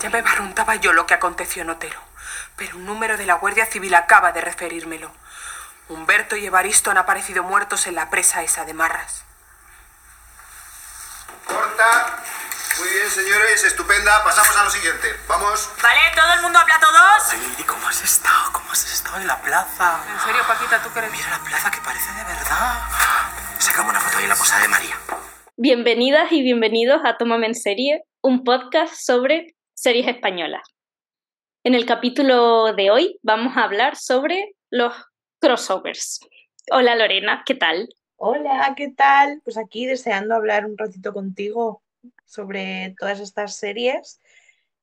Ya me barruntaba yo lo que aconteció en Otero, pero un número de la Guardia Civil acaba de referírmelo. Humberto y Evaristo han aparecido muertos en la presa esa de Marras. Corta. Muy bien, señores, estupenda. Pasamos a lo siguiente. Vamos. Vale, todo el mundo habla todos. Ay, Lili, ¿cómo has estado? ¿Cómo has estado en la plaza? ¿En serio, Paquita, tú crees? Mira la plaza que parece de verdad. Sacamos una foto ahí en la posada de María. Bienvenidas y bienvenidos a Tómame en Serie, un podcast sobre series españolas. En el capítulo de hoy vamos a hablar sobre los crossovers. Hola Lorena, ¿qué tal? Hola, ¿qué tal? Pues aquí deseando hablar un ratito contigo sobre todas estas series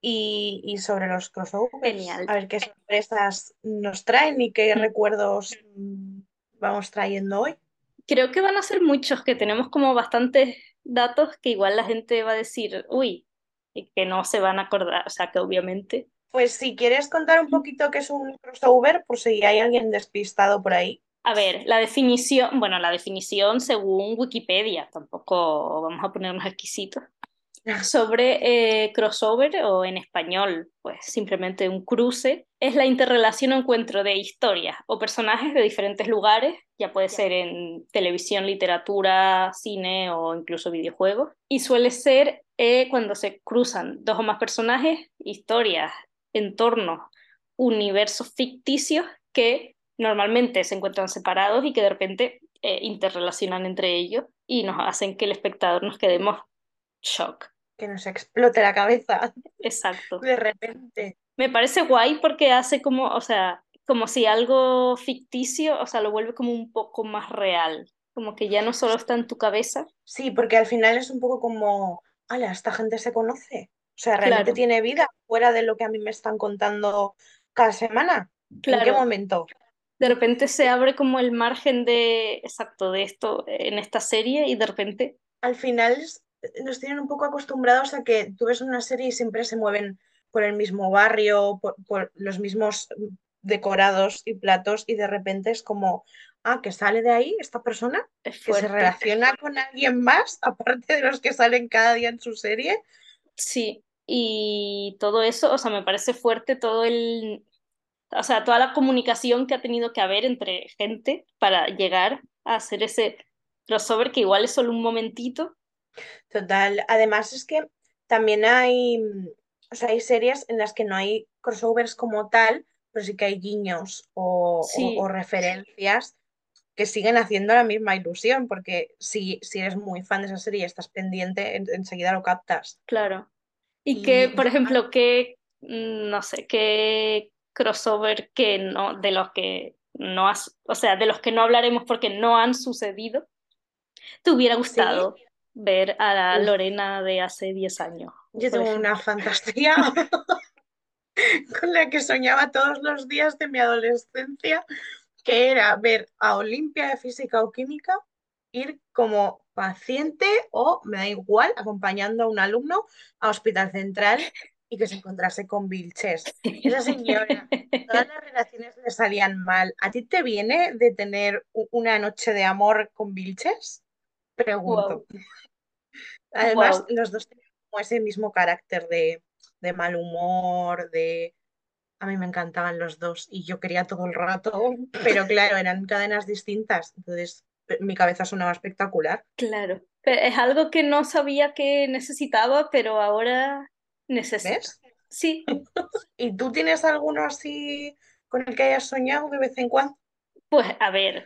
y, y sobre los crossovers. Genial. A ver qué sorpresas nos traen y qué recuerdos mm, vamos trayendo hoy. Creo que van a ser muchos, que tenemos como bastantes datos que igual la gente va a decir, uy, y que no se van a acordar, o sea que obviamente. Pues si quieres contar un poquito qué es un crossover, por si hay alguien despistado por ahí. A ver, la definición, bueno, la definición según Wikipedia, tampoco vamos a ponernos exquisitos. Sobre eh, crossover o en español, pues simplemente un cruce, es la interrelación o encuentro de historias o personajes de diferentes lugares, ya puede ser en televisión, literatura, cine o incluso videojuegos, y suele ser eh, cuando se cruzan dos o más personajes, historias, entornos, universos ficticios que normalmente se encuentran separados y que de repente eh, interrelacionan entre ellos y nos hacen que el espectador nos quedemos shock. Que nos explote la cabeza Exacto. de repente. Me parece guay porque hace como, o sea, como si algo ficticio, o sea, lo vuelve como un poco más real. Como que ya no solo está en tu cabeza. Sí, porque al final es un poco como, ala, esta gente se conoce. O sea, realmente Claro. tiene vida fuera de lo que a mí me están contando cada semana. ¿En qué momento? De repente se abre como el margen de, exacto, de esto en esta serie y de repente, Al final nos tienen un poco acostumbrados a que tú ves una serie y siempre se mueven por el mismo barrio, por, por los mismos decorados y platos, y de repente es como, ah, que sale de ahí esta persona, es que se relaciona con alguien más, aparte de los que salen cada día en su serie. Sí, y todo eso, o sea, me parece fuerte todo el, o sea, toda la comunicación que ha tenido que haber entre gente para llegar a hacer ese crossover que igual es solo un momentito. Total. Además es que también hay, o sea, hay series en las que no hay crossovers como tal, pero sí que hay guiños o, o- Sí. o referencias que siguen haciendo la misma ilusión, porque si, si eres muy fan de esa serie y estás pendiente, en- enseguida lo captas. Claro. Y Y que, por ejemplo, que, mm, no sé, qué crossover que no, de los que no has, o sea, de los que no hablaremos porque no han sucedido, te hubiera gustado ver a la. Lorena de hace 10 años. Yo por tengo ejemplo. una fantasía con la que soñaba todos los días de mi adolescencia, que era ver a Olimpia de Física o Química ir como paciente o, me da igual, acompañando a un alumno a Hospital Central y que se encontrase con Vilches. Esa señora, todas las relaciones le salían mal. ¿A ti te viene de tener una noche de amor con Vilches? Pregunto. Además, los dos tenían como ese mismo carácter de, de mal humor, de... A mí me encantaban los dos y yo quería todo el rato, pero claro, eran cadenas distintas, entonces mi cabeza sonaba espectacular. Claro, pero es algo que no sabía que necesitaba, pero ahora necesito. ¿Ves? Sí, ¿Y tú tienes alguno así con el que hayas soñado de vez en cuando? pues a ver,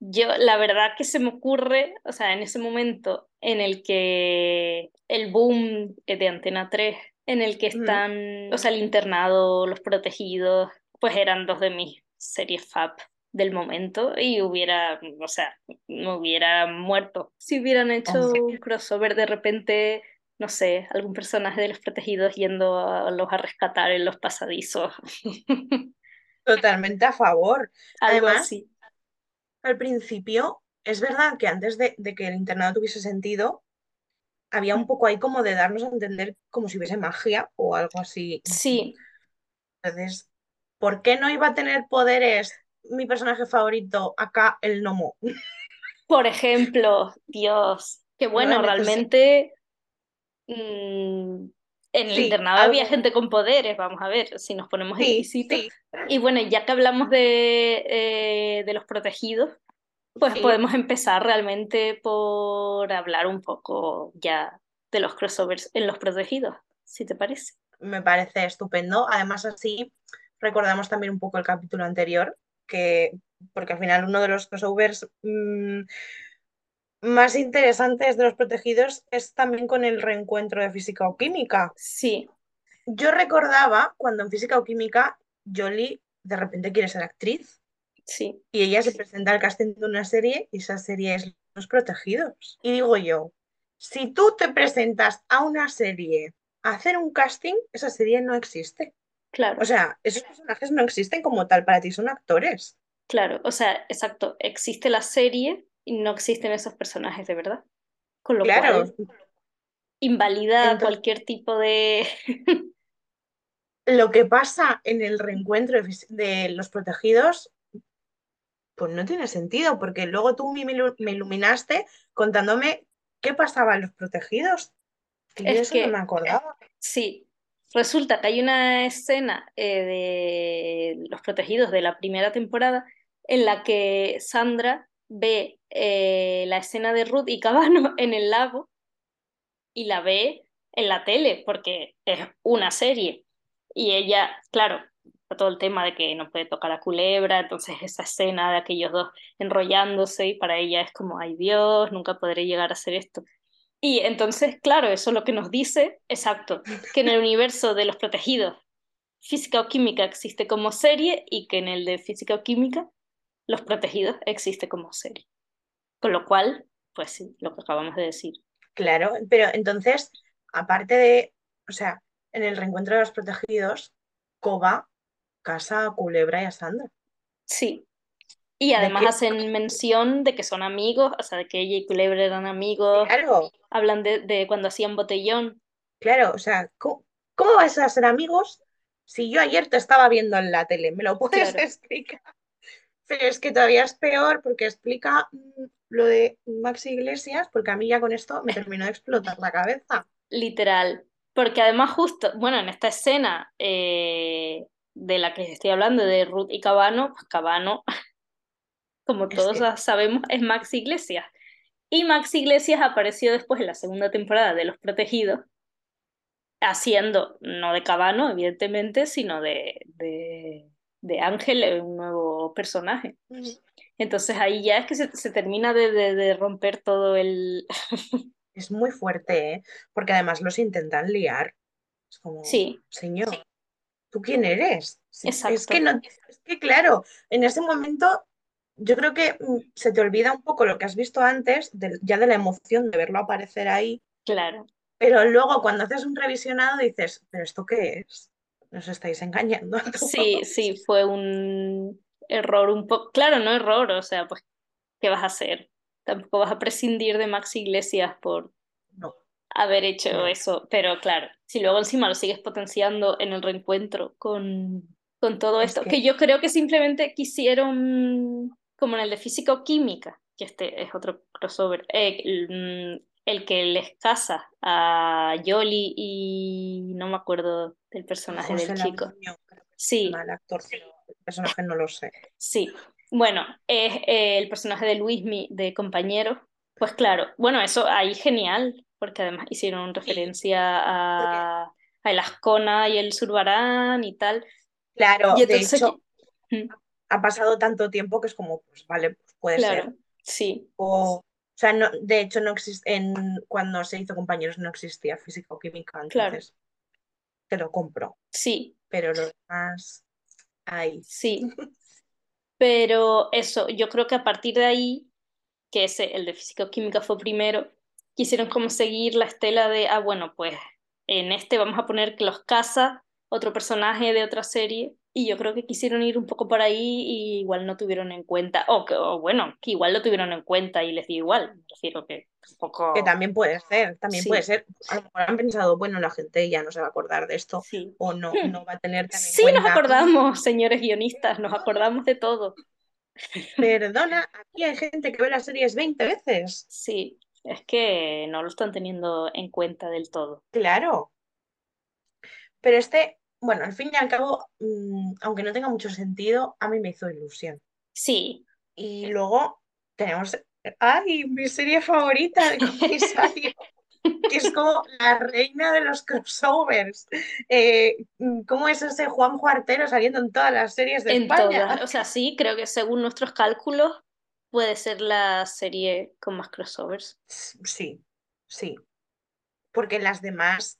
yo la verdad que se me ocurre, o sea, en ese momento en el que el boom de Antena 3, en el que están, o sea, el internado, los protegidos, pues eran dos de mis series fab del momento y hubiera, o sea, me hubiera muerto si hubieran hecho un crossover de repente, no sé, algún personaje de los protegidos yendo a los a rescatar en los pasadizos, Totalmente a favor. algo Además, así. Al principio, es verdad que antes de, de que el internado tuviese sentido, había un poco ahí como de darnos a entender como si hubiese magia o algo así. Sí, Entonces, ¿por qué no iba a tener poderes mi personaje favorito, acá el gnomo? por ejemplo, Dios, que bueno, realmente mm, En el Sí, internado algo- había gente con poderes, vamos a ver si nos ponemos Sí, exquisitos. sí. Y bueno, ya que hablamos de, eh, de los protegidos, pues Sí. podemos empezar realmente por hablar un poco ya de los crossovers en los protegidos, si te parece. Me parece estupendo. Además, así recordamos también un poco el capítulo anterior, que, porque al final uno de los crossovers mm, más interesantes de los protegidos es también con el reencuentro de física o química. Sí, Yo recordaba cuando en física o química Jolie de repente quiere ser actriz sí, y ella se presenta al casting de una serie y esa serie es Los Protegidos. Y digo yo, si tú te presentas a una serie a hacer un casting, esa serie no existe. claro, O sea, esos personajes no existen como tal, para ti son actores. claro. O sea, exacto, existe la serie y no existen esos personajes de verdad. Con lo Claro, cual invalida Entonces- cualquier tipo de... lo que pasa en el reencuentro de los protegidos, pues no tiene sentido, porque luego tú me ilu- me iluminaste contándome qué pasaba en los protegidos. Yo Es eso que- no me acordaba. Sí, resulta que hay una escena eh, de Los Protegidos de la primera temporada en la que Sandra ve eh, la escena de Ruth y Cabano en el lago y la ve en la tele porque es una serie. Y ella, claro, está todo el tema de que no puede tocar a Culebra, entonces esa escena de aquellos dos enrollándose y para ella es como, ay Dios, nunca podré llegar a hacer esto. Y entonces, claro, eso es lo que nos dice, exacto, que en el universo de los protegidos, física o química existe como serie y que en el de física o química, los protegidos existe como serie. Con lo cual, pues sí, lo que acabamos de decir. Claro, pero entonces, aparte de, o sea, en el reencuentro de los protegidos, Koba casa a Culebra y a Sandra. Sí. Y además hacen mención de que son amigos, o sea, de que ella y Culebra eran amigos, Claro, hablan de, de cuando hacían botellón. claro, o sea, ¿cómo, cómo vas a ser amigos si yo ayer te estaba viendo en la tele? ¿Me lo puedes Claro. explicar? Pero es que todavía es peor porque explica mm, lo de Maxi Iglesias, porque a mí ya con esto me terminó de explotar la cabeza. Literal. Porque además justo, bueno, en esta escena eh, de la que estoy hablando, de Ruth y Cabano, pues Cabano, como todos sabemos, es Max Iglesias. Y Max Iglesias apareció después en la segunda temporada de Los Protegidos, haciendo, no de Cabano, evidentemente, sino de, de, de Ángel, un nuevo personaje. Entonces ahí ya es que se, se termina de, de- de romper todo el... Es muy fuerte, ¿eh? Porque además los intentan liar. Es como, Sí, señor, ¿tú quién eres? Sí, Es Exacto. que no, es que claro, en ese momento yo creo que mm, se te olvida un poco lo que has visto antes, de- ya de la emoción de verlo aparecer ahí, claro. pero luego cuando haces un revisionado dices, ¿pero esto qué es? Nos estáis engañando. Sí, sí, fue un error un poco, claro, no error, o sea, pues, ¿qué vas a hacer? Tampoco vas a prescindir de Max Iglesias por. Haber hecho eso, pero claro, si luego encima lo sigues potenciando en el reencuentro con, con todo Es esto, que- que yo creo que simplemente quisieron, como en el de física o química, que este es otro crossover, eh, el, mm, el que les casa a Yoli y no me acuerdo del personaje José del chico. Sí, mal actor, pero el personaje no lo sé. Sí, bueno, es eh, el personaje de Luismi de compañero. Pues claro, bueno, eso ahí genial, porque además hicieron referencia a, a el Ascona y el Zurbarán y tal. Claro, Y de entonces, hecho, Mm, ha pasado tanto tiempo que es como, pues vale, pues puede claro, ser. sí, O, o sea, no, de hecho, no existe, en, cuando se hizo compañeros no existía física o química, Claro. entonces te lo compro. sí, Pero lo demás, ahí. sí. Pero eso, yo creo que a partir de ahí, que ese, el de física o química fue primero, quisieron como seguir la estela de, ah, bueno, pues en este vamos a poner que los casa otro personaje de otra serie, y yo creo que quisieron ir un poco por ahí y igual no tuvieron en cuenta, o, que, o bueno, que igual lo tuvieron en cuenta y les dio igual, me refiero que un poco... Que también puede ser, también Sí. puede ser. A lo mejor han pensado, bueno, la gente ya no se va a acordar de esto, Sí. o no, Hmm. no va a tener tan en Sí, nos acordamos, señores guionistas, nos acordamos de todo. Perdona, aquí hay gente que ve las series 20 veces. Sí, es que no lo están teniendo en cuenta del todo. Claro. Pero este, bueno, al fin y al cabo, mm, aunque no tenga mucho sentido, a mí me hizo ilusión. Sí, Y luego tenemos, ay, mi serie favorita de comisario, que es como la reina de los crossovers. Eh, ¿cómo es ese Juan Juartero saliendo en todas las series de en España? todas. O sea, sí, creo que según nuestros cálculos puede ser la serie con más crossovers. Sí, sí. Porque las demás,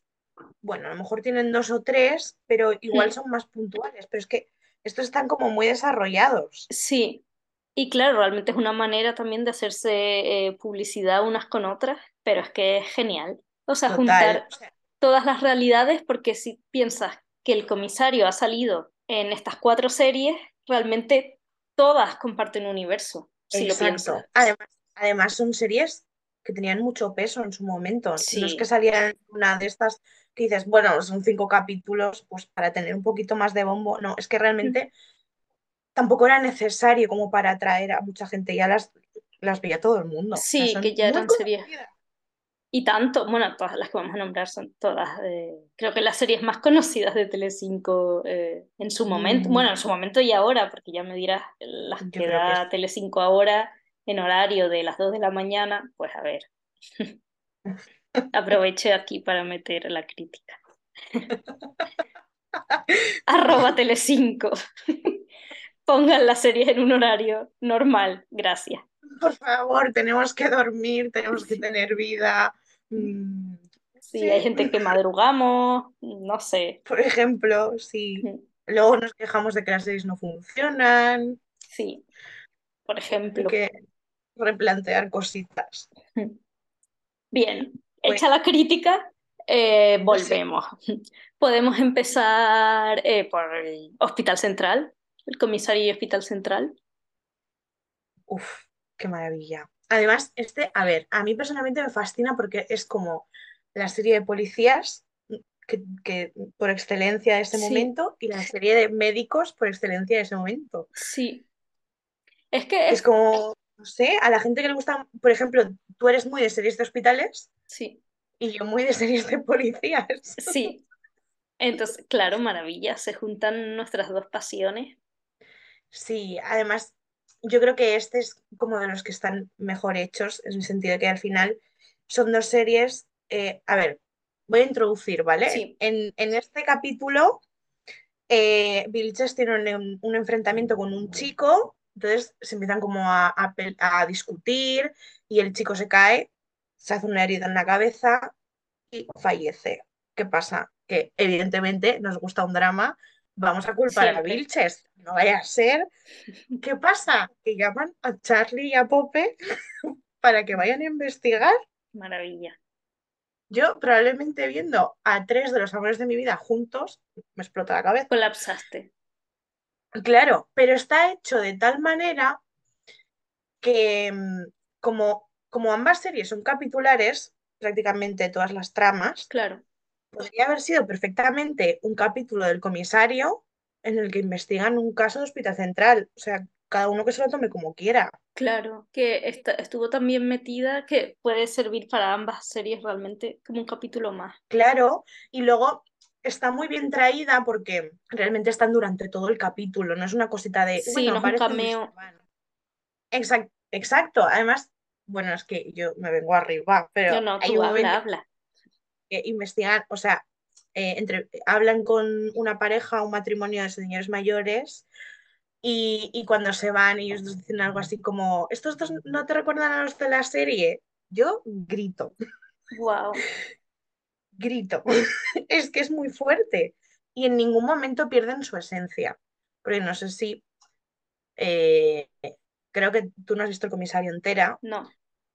bueno, a lo mejor tienen dos o tres, pero igual Mm. son más puntuales. Pero es que estos están como muy desarrollados. Sí, y claro, realmente es una manera también de hacerse eh, publicidad unas con otras, pero es que es genial. O sea, Total. juntar O sea, todas las realidades, porque si piensas que el comisario ha salido en estas cuatro series, realmente todas comparten un universo, si lo piensas. Además, además son series que tenían mucho peso en su momento. No es Sí. que salieran una de estas que dices, bueno, son cinco capítulos, pues para tener un poquito más de bombo. No, es que realmente tampoco era necesario como para atraer a mucha gente. Ya las, las veía todo el mundo. O sea, Sí, que ya eran series. conocidas. Y tanto, bueno, todas las que vamos a nombrar son todas, eh, creo que las series más conocidas de Telecinco eh, en su momento, Mm. bueno, en su momento y ahora, porque ya me dirás las Yo que que da es- Telecinco ahora en horario de las 2 de la mañana, pues a ver. Aproveché aquí para meter la crítica. Arroba Telecinco. Pongan las series en un horario normal, gracias. Por favor, tenemos que dormir, tenemos que tener vida. Mm, Sí, Sí. hay gente que madrugamos, no sé. Por ejemplo, sí. Luego nos quejamos de que las series no funcionan, Sí, por hay ejemplo. que replantear cositas. Bien, Pues- hecha la crítica, eh, volvemos. Podemos empezar eh, por el Hospital Central, el comisario y Hospital Central. Uf, qué maravilla. Además, este, a ver, a mí personalmente me fascina porque es como la serie de policías que, que por excelencia de ese Sí. momento y la serie de médicos por excelencia de ese momento. Sí. Es que Es es, como, no sé, a la gente que le gusta, por ejemplo, tú eres muy de series de hospitales sí, y yo muy de series de policías. sí. Entonces, claro, maravilla, se juntan nuestras dos pasiones. Sí, además, yo creo que este es como de los que están mejor hechos, en el sentido de que al final son dos series. eh, a ver, voy a introducir, ¿vale? Sí. En, en este capítulo, eh, Vilches tiene un, un enfrentamiento con un chico, entonces se empiezan como a, a a discutir y el chico se cae, se hace una herida en la cabeza y fallece. ¿Qué pasa? Que evidentemente nos gusta un drama, vamos a culpar a. Vilches. No vaya a ser. ¿Qué pasa? Que llaman a Charlie y a Pope para que vayan a investigar. Maravilla. Yo probablemente viendo a tres de los amores de mi vida juntos, me explota la cabeza. Colapsaste. Claro, pero está hecho de tal manera que mm, como, como ambas series son capitulares, prácticamente todas las tramas, Claro, podría haber sido perfectamente un capítulo del comisario en el que investigan un caso de Hospital Central. O sea, cada uno que se lo tome como quiera. claro. Que esta- estuvo también metida, que puede servir para ambas series realmente como un capítulo más. Claro, y luego está muy bien traída porque realmente están durante todo el capítulo, no es una cosita de, Sí, bueno, no es un cameo. Exact- exacto, además, bueno, es que yo me vengo arriba, pero No, no, hay tú un habla, momento habla. Que investigan, o sea, eh, entre, hablan con una pareja, un matrimonio de señores mayores, y, y cuando se van ellos dos dicen algo así como, ¿estos dos no te recuerdan a los de la serie? Yo grito, Wow. grito. Es que es muy fuerte y en ningún momento pierden su esencia. Porque no sé si, eh, creo que tú no has visto el comisario entera, No,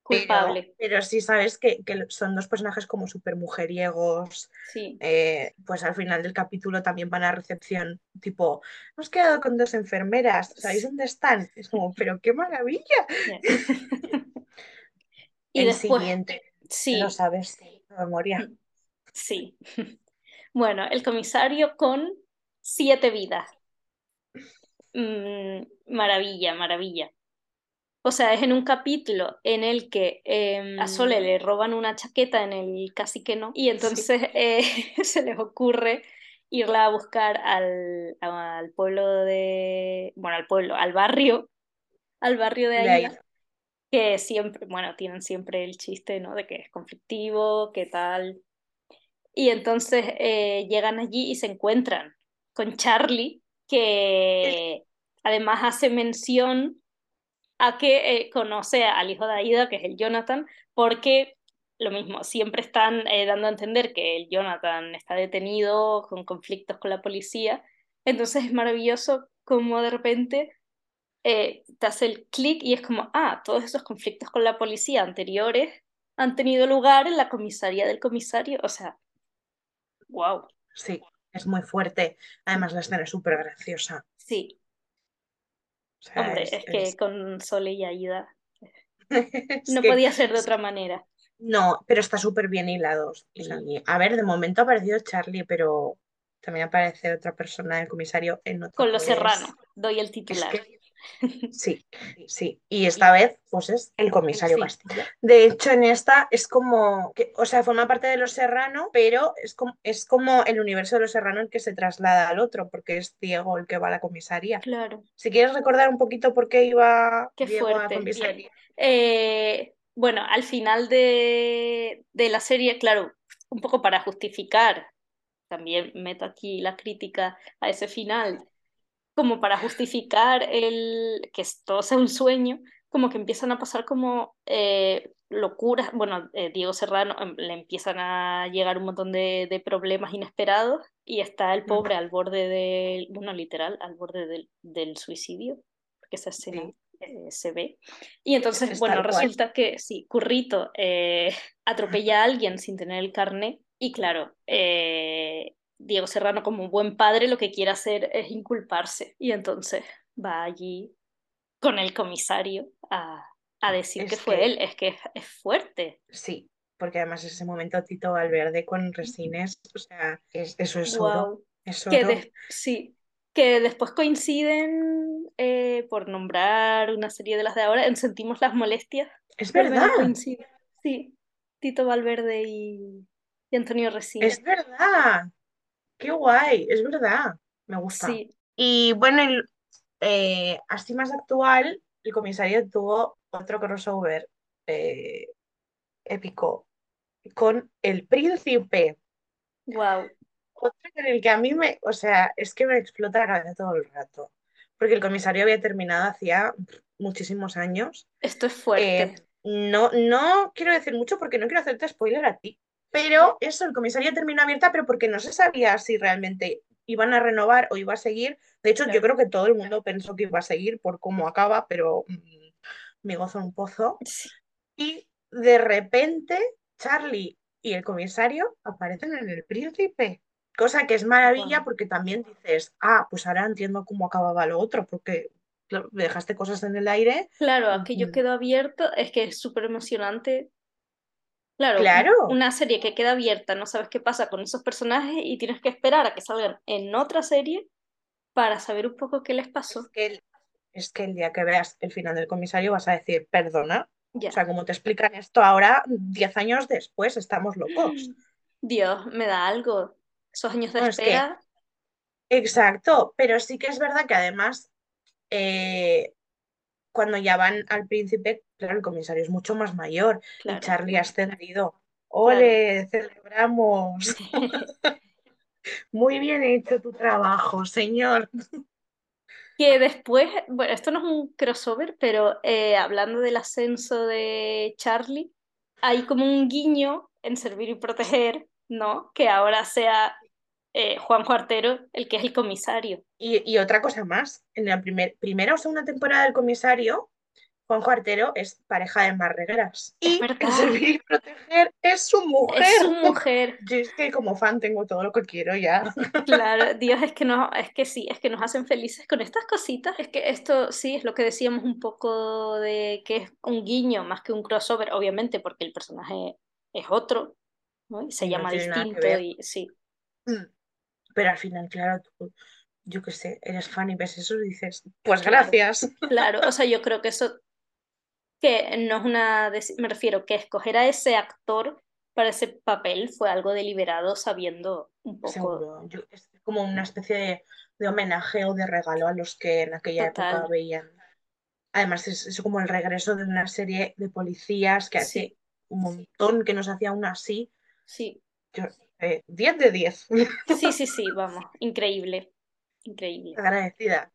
culpable. pero sí sabes que, que son dos personajes como súper mujeriegos. Sí, eh, pues al final del capítulo también van a recepción, tipo, hemos quedado con dos enfermeras, ¿sabéis dónde están? Es como, pero qué maravilla. Y El después, siguiente, sí, lo sabes, de memoria. sí. Bueno, el comisario con siete vidas. Mm, maravilla, maravilla. O sea, es en un capítulo en el que em, a Sole le roban una chaqueta en el casi que no, y entonces eh, se les ocurre irla a buscar al, al pueblo de, bueno, al pueblo, al barrio, al barrio de De Aida. que siempre, bueno, tienen siempre el chiste, ¿no? De que es conflictivo, qué tal. Y entonces eh, llegan allí y se encuentran con Charlie, que además hace mención a que eh, conoce al hijo de Aida, que es el Jonathan, porque lo mismo, siempre están eh, dando a entender que el Jonathan está detenido con conflictos con la policía. Entonces es maravilloso como de repente eh, te hace el clic y es como, ah, todos esos conflictos con la policía anteriores han tenido lugar en la comisaría del comisario. O sea, wow, Sí, es muy fuerte. Además, la escena es súper graciosa. sí. O sea, Hombre, es- es que es- con Sole y Aida no que- podía ser de otra manera. No, pero está súper bien hilados. Sí. Y, a ver, de momento ha aparecido Charlie, pero también aparece otra persona del comisario en otro Con los pues, serranos, doy el es titular. que- Sí, sí. Y esta vez, pues es el comisario Sí. Castilla. De hecho, en esta es como, que, o sea, forma parte de los Serrano, pero es como, es como el universo de los Serrano el que se traslada al otro, porque es Diego el que va a la comisaría. Claro. Si quieres recordar un poquito por qué iba Qué Diego a la fuerte. comisaría. Eh, bueno, al final de, de la serie, claro, un poco para justificar, también meto aquí la crítica a ese final, como para justificar el que todo sea un sueño, como que empiezan a pasar como eh, locuras, bueno, eh, Diego Serrano em, le empiezan a llegar un montón de, de problemas inesperados y está el pobre al borde del, bueno, literal, al borde del, del suicidio, porque esa escena Sí. eh, se ve. Y entonces, Es bueno, resulta que sí, Currito eh, atropella a alguien sin tener el carné y claro, eh, Diego Serrano como buen padre lo que quiere hacer es inculparse y entonces va allí con el comisario a, a decir Es que fue que- él. Es que es, es fuerte. Sí, porque además ese momento Tito Valverde con resines, o sea, es- eso es oro. Es Que sí, que después coinciden, eh, por nombrar una serie de las de ahora, en Sentimos las Molestias. Es verdad. Sí, Tito Valverde y, y Antonio Resina. es verdad. Qué guay, es verdad. Me gusta. Sí, Y bueno, el- eh, así más actual, el comisario tuvo otro crossover eh, épico con El Príncipe. wow. Otro en el que a mí me, o sea, es que me explota la cabeza todo el rato. Porque el comisario había terminado hacía muchísimos años. Esto es fuerte. Eh, no, no quiero decir mucho porque no quiero hacerte spoiler a ti. Pero eso, el comisario terminó abierta, pero porque no se sabía si realmente iban a renovar o iba a seguir. De hecho, yo creo que todo el mundo pensó que iba a seguir por cómo acaba, pero mm, me gozo un pozo. Sí, Y de repente, Charlie y el comisario aparecen en El Príncipe. Cosa que es maravilla porque también dices, ah, pues ahora entiendo cómo acababa lo otro, porque claro, dejaste cosas en el aire. Claro, aquello Ujú. quedó abierto, es que es súper emocionante. Claro, un- Claro. una serie que queda abierta, no sabes qué pasa con esos personajes y tienes que esperar a que salgan en otra serie para saber un poco qué les pasó. Es que, el, es que el día que veas el final del comisario vas a decir, perdona. Ya. O sea, como te explican esto ahora, 10 años después, estamos locos. Dios, me da algo. Esos años de No, es que- espera, Exacto, pero sí que es verdad que además, eh, cuando ya van al príncipe, claro, el comisario es mucho más mayor y claro. Charlie ha ascendido. ¡Ole! ¡Celebramos! Muy bien hecho tu trabajo, señor. Que después, bueno, esto no es un crossover, pero eh, hablando del ascenso de Charlie, hay como un guiño en Servir y Proteger, ¿no? Que ahora sea eh, Juan Cuartero el que es el comisario. Y, y otra cosa más, en la primer, primera o segunda temporada del comisario, Juanjo Artero es pareja de Marregras. Es Y Servir y Proteger es su mujer. Es su mujer. Yo es que como fan tengo todo lo que quiero ya. Claro, Dios, es que no, es que sí, es que nos hacen felices con estas cositas. Es que esto sí es lo que decíamos un poco de que es un guiño más que un crossover, obviamente, porque el personaje es otro, ¿no? Y se Y no llama que distinto y sí. Mm. Pero al final, claro, tú, yo qué sé, eres fan y ves eso y dices, pues gracias. Claro, o sea, yo creo que eso, que no es una, me refiero que escoger a ese actor para ese papel fue algo deliberado sabiendo un poco. Seguro. Yo, es- como una especie de, de homenaje o de regalo a los que en aquella Total. época veían. Además, es, es como el regreso de una serie de policías que hace Sí. un montón que nos hacía aún así. Sí, Yo, eh, 10 de 10. sí, sí, sí, vamos, increíble, increíble. Agradecida.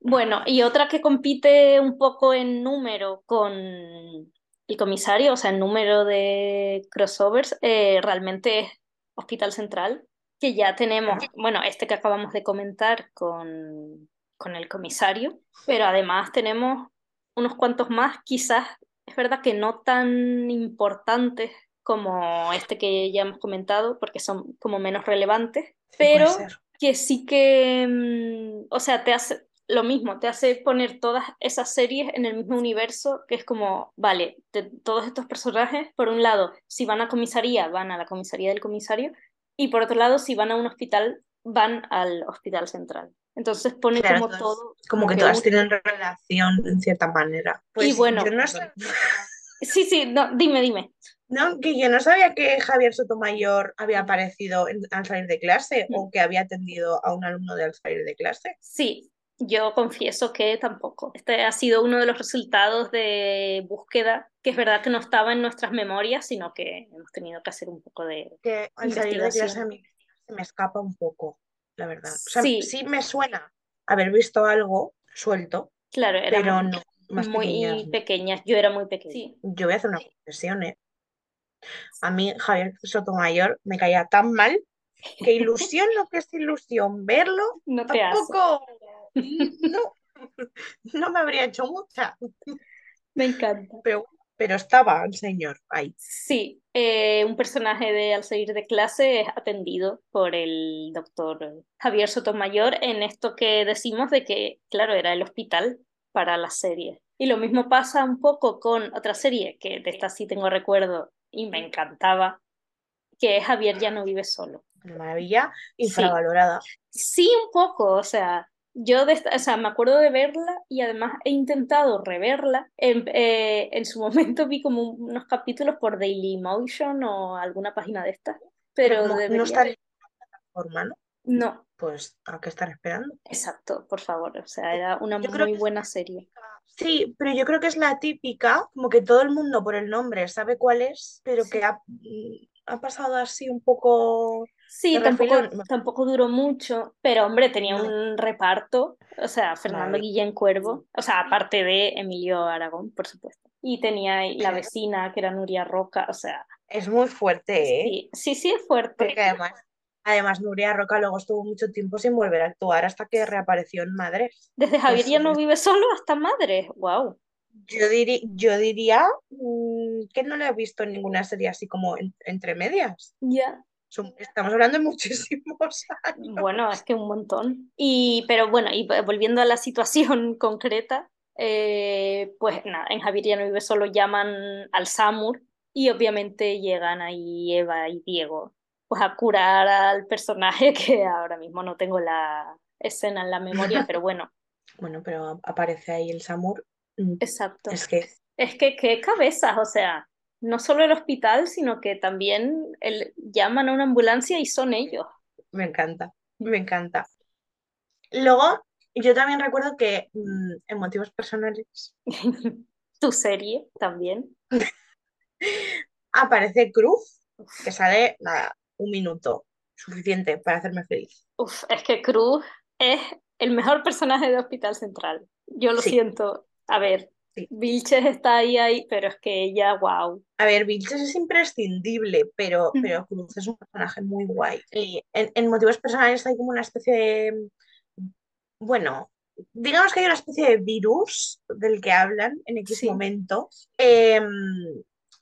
Bueno, y otra que compite un poco en número con el comisario, o sea, en número de crossovers, eh, realmente es Hospital Central, que ya tenemos, bueno, este que acabamos de comentar con, con el comisario, pero además tenemos unos cuantos más, quizás es verdad que no tan importantes como este que ya hemos comentado, porque son como menos relevantes, Sí, pero que sí que, mm, o sea, te hace lo mismo, te hace poner todas esas series en el mismo universo, que es como, vale, de todos estos personajes, por un lado, si van a comisaría, van a la comisaría del comisario, y por otro lado, si van a un hospital, van al hospital central. Entonces pone Claro, como todas- todo. Como que que todas un- tienen relación en cierta manera. Pues bueno, yo no, sab- Sí, sí, no, dime, dime. No, que yo no sabía que Javier Sotomayor había aparecido en- al salir de clase Mm. o que había atendido a un alumno de al salir de clase. Sí, yo confieso que tampoco. Este ha sido uno de los resultados de búsqueda, que es verdad que no estaba en nuestras memorias, sino que hemos tenido que hacer un poco de... Que al salir de clase a mí se me escapa un poco, la verdad. O sea, Sí. sí me suena haber visto algo suelto, Claro, era pero no más muy pequeñas, no. pequeñas. Yo era muy pequeña. Sí. Yo voy a hacer una confesión, ¿eh? A mí Javier Sotomayor me caía tan mal que ilusión lo que es ilusión verlo, No te hace. tampoco no, no me habría hecho mucha, Me encanta. pero, pero estaba el señor ahí. Sí, eh, un personaje de Al salir de clase es atendido por el doctor Javier Sotomayor en esto que decimos de que, claro, era el hospital para la serie. Y lo mismo pasa un poco con otra serie que de esta sí tengo recuerdo y me encantaba, que es Javier ya no vive solo. Una maravilla infravalorada. Sí, un poco, o sea, yo de esta- o sea, me acuerdo de verla y además he intentado reverla. En, eh, en su momento vi como unos capítulos por Dailymotion o alguna página de estas, pero como debería no está en la plataforma, ¿no? No, Pues a qué estar esperando. exacto, por favor, o sea, era una Yo muy buena serie. Sí, pero yo creo que es la típica, como que todo el mundo por el nombre sabe cuál es, pero Sí. que ha, mm, ha pasado así un poco Sí, tampoco, tampoco duró mucho, pero hombre, tenía No. un reparto, o sea, Fernando. Guillén Cuervo, o sea, aparte de Emilio Aragón, por supuesto. Y tenía la vecina, que era Nuria Roca, o sea, Es muy fuerte, ¿eh? sí, sí, sí es fuerte. Porque además, además Nuria Roca luego estuvo mucho tiempo sin volver a actuar hasta que reapareció en Madrid. Desde Javier ya no vive solo hasta Madre, wow. Yo, diría mm, que no le he visto en ninguna serie así como en- entre medias. Ya. Son- estamos hablando de muchísimos años. Bueno, es que un montón. Y, pero bueno, y volviendo a la situación concreta, eh, pues nada, en Javier ya no vive solo, llaman al SAMUR y obviamente llegan ahí Eva y Diego, pues a curar al personaje que ahora mismo no tengo la escena en la memoria, pero bueno, Bueno, pero aparece ahí el Samur. Mm, exacto. Es que Es que qué cabezas, o sea, no solo el hospital, sino que también el, llaman a una ambulancia y son ellos. me encanta, me encanta. Luego, yo también recuerdo que mm, en motivos personales Tu serie también. aparece Cruz, que sale, nada, un minuto, suficiente para hacerme feliz. Uf, es que Cruz es el mejor personaje de Hospital Central. Yo lo Sí. siento. A ver, Sí. Vilches está ahí, ahí, pero es que ella, wow. A ver, Vilches es imprescindible, pero, Mm. pero Cruz es un personaje muy guay. Y en, en motivos personales hay como una especie de, bueno, digamos que hay una especie de virus del que hablan en X Sí. momento. em,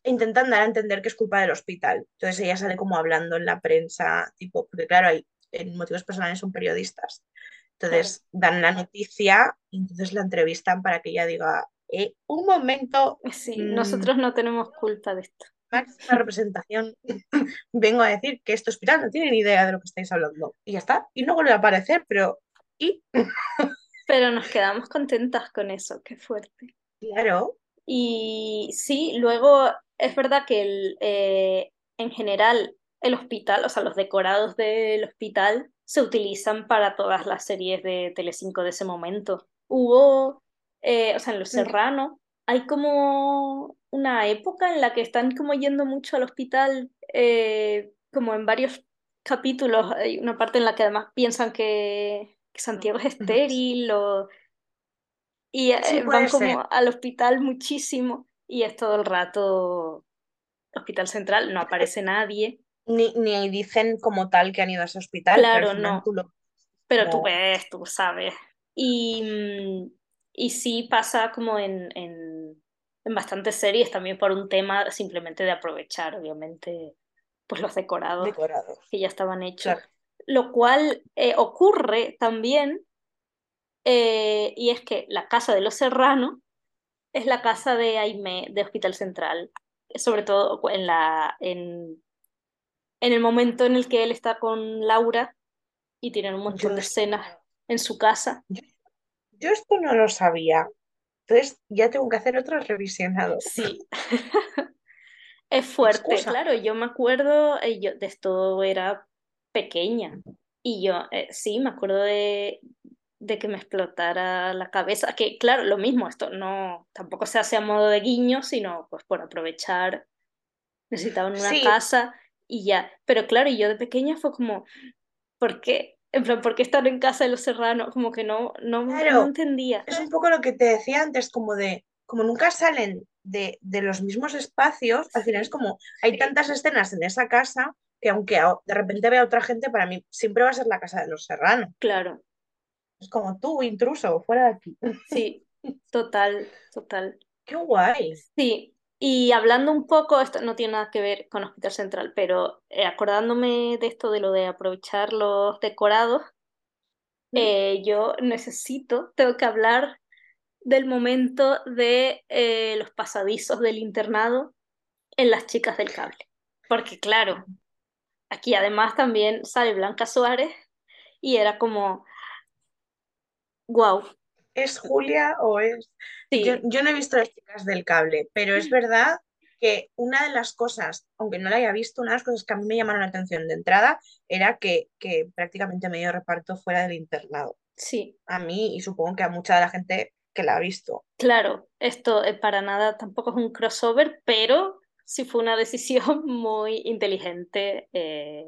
intentan dar a entender que es culpa del hospital. Entonces ella sale como hablando en la prensa, tipo, porque claro, hay, en motivos personales son periodistas. Entonces dan la noticia y entonces la entrevistan para que ella diga, "Eh, un momento, Sí, Mm. nosotros no tenemos culpa de esto. máxima representación, vengo a decir que este hospital no tiene ni idea de lo que estáis hablando. Y ya está. Y no vuelve a aparecer, pero ¿y? Pero nos quedamos contentas con eso, qué fuerte. Claro, Y sí, luego es verdad que el, eh, en general el hospital, o sea, los decorados del hospital se utilizan para todas las series de Telecinco de ese momento. Hubo, eh, o sea, en Los Serrano, hay como una época en la que están como yendo mucho al hospital, eh, como en varios capítulos, hay una parte en la que además piensan que, que Santiago es estéril o... Y Sí, eh, van como ser. al hospital muchísimo y es todo el rato Hospital Central, no aparece nadie. Ni, ni dicen como tal que han ido a ese hospital, pero Claro, final no. tú lo... Pero tú ves, tú sabes. Y, y sí pasa como en, en, en bastantes series también por un tema simplemente de aprovechar, obviamente, pues los decorados decorado. que ya estaban hechos. Claro. Lo cual eh, ocurre también, eh, y es que la casa de los Serrano es la casa de Aimé de Hospital Central, sobre todo en, la, en, en el momento en el que él está con Laura y tienen un montón Yo de escenas en su casa. Yo esto no lo sabía. Entonces ya tengo que hacer otro revisionado. Sí. Es fuerte, Excusa. claro, yo me acuerdo, eh, yo de esto era pequeña y yo eh, sí, me acuerdo de, de que me explotara la cabeza, que claro, lo mismo, esto no, tampoco se hace a modo de guiño, sino pues por aprovechar, necesitaban una Sí. casa y ya, pero claro, y yo de pequeña fue como, ¿por qué? En plan, ¿por qué estar en casa de los serranos? Como que no, no, no Claro. entendía. Es un poco lo que te decía antes, como de, como nunca salen de, de los mismos espacios, al final es como, hay tantas escenas en esa casa que aunque de repente vea otra gente, para mí siempre va a ser la casa de los serranos. Claro, Es como tú, intruso, fuera de aquí. sí, total, total. Qué guay. Sí, y hablando un poco, esto no tiene nada que ver con Hospital Central, pero eh, acordándome de esto de lo de aprovechar los decorados, ¿Mm? eh, yo necesito, tengo que hablar del momento de eh, los pasadizos del internado en Las Chicas del Cable. Porque claro, aquí además también sale Blanca Suárez y era como, wow, ¿Es Julia o es...? sí, Yo, yo no he visto las chicas del cable, pero es verdad que una de las cosas, aunque no la haya visto, una de las cosas que a mí me llamaron la atención de entrada era que, que prácticamente medio reparto fuera del internado. sí. A mí y supongo que a mucha de la gente que la ha visto. Claro, esto eh, para nada tampoco es un crossover, pero sí fue una decisión muy inteligente eh,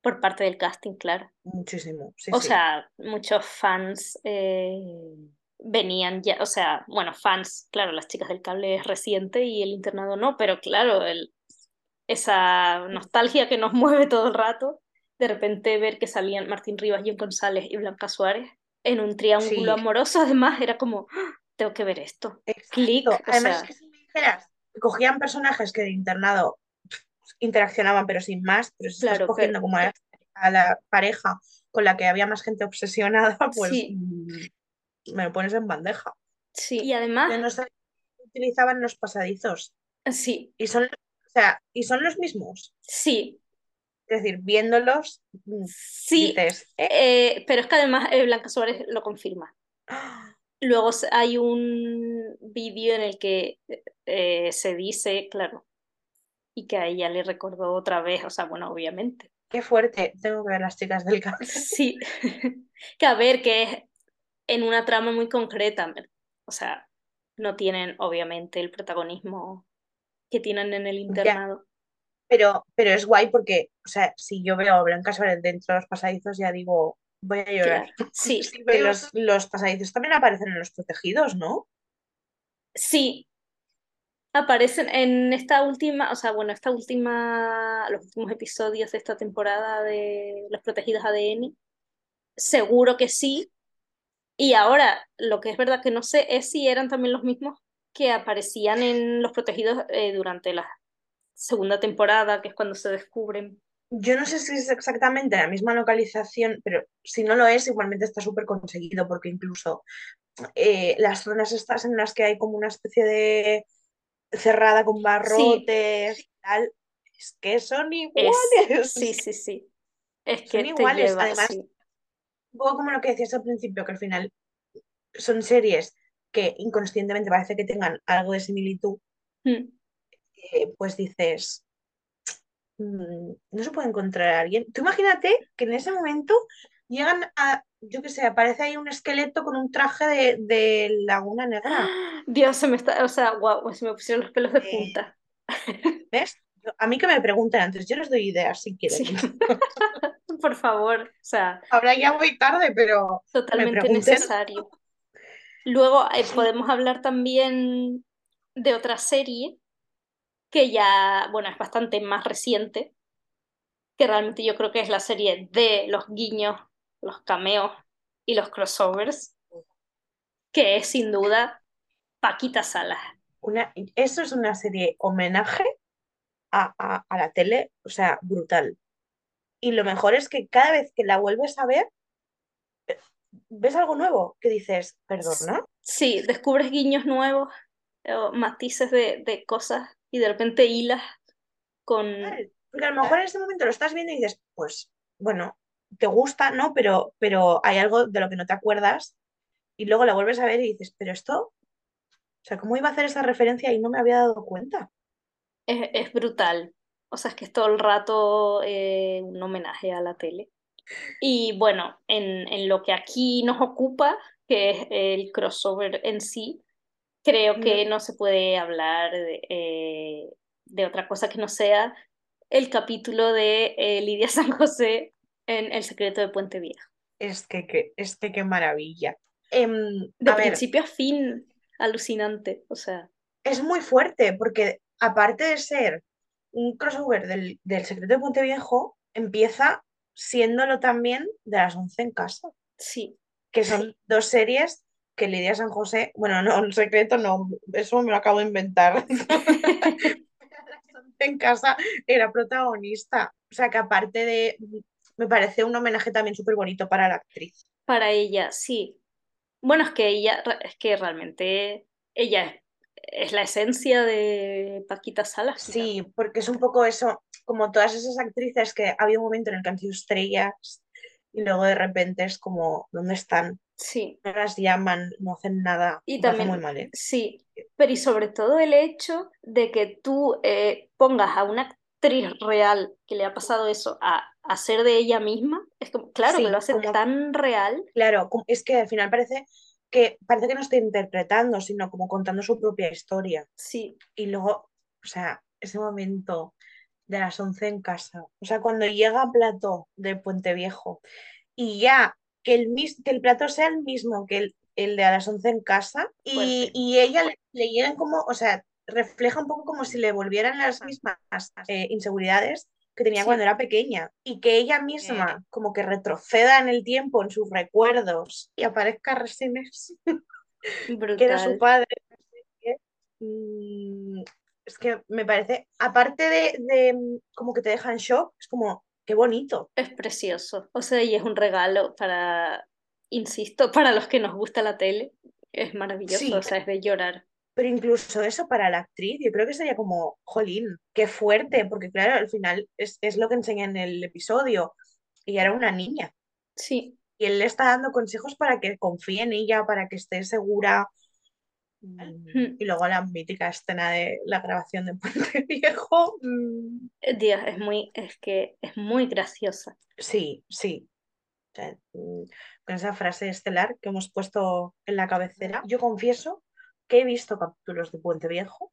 por parte del casting, claro. Muchísimo. Sí, O sí. sea, muchos fans eh, venían ya, o sea, bueno, fans, claro, las chicas del cable es reciente y el internado no, pero claro, el, esa nostalgia que nos mueve todo el rato, de repente ver que salían Martín Rivas, John González y Blanca Suárez en un triángulo Sí. amoroso, además era como, ¡Ah! tengo que ver esto. Clic, Además, sea, es que si me dijeras cogían personajes que de internado interaccionaban, pero sin más, pero si estás cogiendo pero- como a, a la pareja con la que había más gente obsesionada, pues Sí. mm, me lo pones en bandeja. sí. Y además, Yo no utilizaban los pasadizos. sí, Y son, o sea, y son los mismos. sí, Es decir, viéndolos, mm, sí, dices, "Eh, eh, pero es que además eh, Blanca Suárez lo confirma. Luego hay un vídeo en el que eh, se dice, claro, y que a ella le recordó otra vez, o sea, bueno, obviamente. qué fuerte, tengo que ver las chicas del cable. Sí, que a ver, que es en una trama muy concreta, o sea, no tienen obviamente el protagonismo que tienen en el internado. Pero, pero es guay porque, o sea, si yo veo a Blanca Suárez dentro de los pasadizos, ya digo, voy a llorar. Claro, Sí, los, los pasadizos también aparecen en los protegidos, ¿no? sí. Aparecen en esta última, o sea, bueno, esta última, los últimos episodios de esta temporada de Los Protegidos ADN, seguro que sí. Y ahora, lo que es verdad que no sé es si eran también los mismos que aparecían en Los Protegidos eh, durante la segunda temporada, que es cuando se descubren. Yo no sé si es exactamente la misma localización, pero si no lo es, igualmente está súper conseguido, porque incluso eh, las zonas estas en las que hay como una especie de cerrada con barrotes y tal, es que son Es, iguales. sí, sí, sí. Es Son que iguales, lleva, además, sí. Un poco como lo que decías al principio, que al final son series que inconscientemente parece que tengan algo de similitud, Mm, eh, pues dices, mm, no se puede encontrar a alguien. Tú imagínate que en ese momento llegan a, yo qué sé, aparece ahí un esqueleto con un traje de, de Laguna Negra. Dios, se me está, o sea, guau, se me pusieron los pelos de Eh, punta. ¿Ves? A mí que me pregunten antes, yo les doy ideas si quieren. Sí. Por favor, o sea, Ahora ya voy tarde, pero totalmente necesario. Luego eh, podemos hablar también de otra serie que ya, bueno, es bastante más reciente, que realmente yo creo que es la serie de los guiños, los cameos y los crossovers, que es sin duda Paquita Salas. una, eso es una serie homenaje a, a- a la tele, o sea, brutal. Y lo mejor es que cada vez que la vuelves a ver, eh, ves algo nuevo que dices, perdona. Sí, descubres guiños nuevos, o matices de, de cosas y de repente hilas con... Porque a lo mejor en ese momento lo estás viendo y dices, pues, bueno, te gusta, ¿no? Pero, pero hay algo de lo que no te acuerdas y luego la vuelves a ver y dices, pero esto, o sea, ¿cómo iba a hacer esa referencia y no me había dado cuenta? Es, es brutal. O sea, es que es todo el rato eh, un homenaje a la tele. Y bueno, en, en lo que aquí nos ocupa, que es el crossover en sí, creo que no se puede hablar de, eh, de otra cosa que no sea el capítulo de eh, Lidia San José en El secreto de Puente Viejo. Es que, que- es que qué maravilla. Em, De a ver, principio a fin, alucinante. O sea, es muy fuerte porque aparte de ser un crossover del, del secreto de Puente Viejo, empieza siéndolo también de las 11 en casa, sí, que son dos series que Lidia San José, bueno, no, el secreto no, eso me lo acabo de inventar. en casa era protagonista. O sea que aparte de, me parece un homenaje también súper bonito para la actriz. para ella, sí. Bueno, es que ella, es que realmente ella es, es la esencia de Paquita Salas. Sí, porque es un poco eso, como todas esas actrices que había un momento en el que han sido estrellas y luego de repente es como, ¿dónde están? Sí, No las llaman, no hacen nada. Y también- muy mal, ¿eh? sí. Pero y sobre todo el hecho de que tú eh, pongas a una actriz real que le ha pasado eso a, a ser de ella misma, es como, claro, Sí, que lo hace como- tan real. Claro, es que al final parece que parece que no está interpretando, sino como contando su propia historia. Sí, Y luego, o sea, ese momento de las 11 en casa, o sea, cuando llega a plató de Puente Viejo y ya que el, mis- que el plató sea el mismo que el, el de a las 11 en casa y, Fuerte. y ella le, le llegan como, o sea, refleja un poco como si le volvieran las mismas eh, inseguridades que tenía Sí. cuando era pequeña y que ella misma como que retroceda en el tiempo, en sus recuerdos y aparezca Resines que era su padre. Mm, Es que me parece, aparte de, de, como que te deja en shock, es como, qué bonito. Es precioso. O sea, y es un regalo para, insisto, para los que nos gusta la tele. Es maravilloso, Sí. o sea, es de llorar. Pero incluso eso para la actriz, yo creo que sería como, jolín, qué fuerte, porque claro, al final es, es lo que enseña en el episodio. Ella era una niña Sí, y él le está dando consejos para que confíe en ella, para que esté segura. Mm. Y luego la mítica escena de la grabación de Puente Viejo. mm, Dios, es muy, es que es muy graciosa. Sí, sí. O sea, mm, con esa frase estelar que hemos puesto en la cabecera, yo confieso que he visto capítulos de Puente Viejo.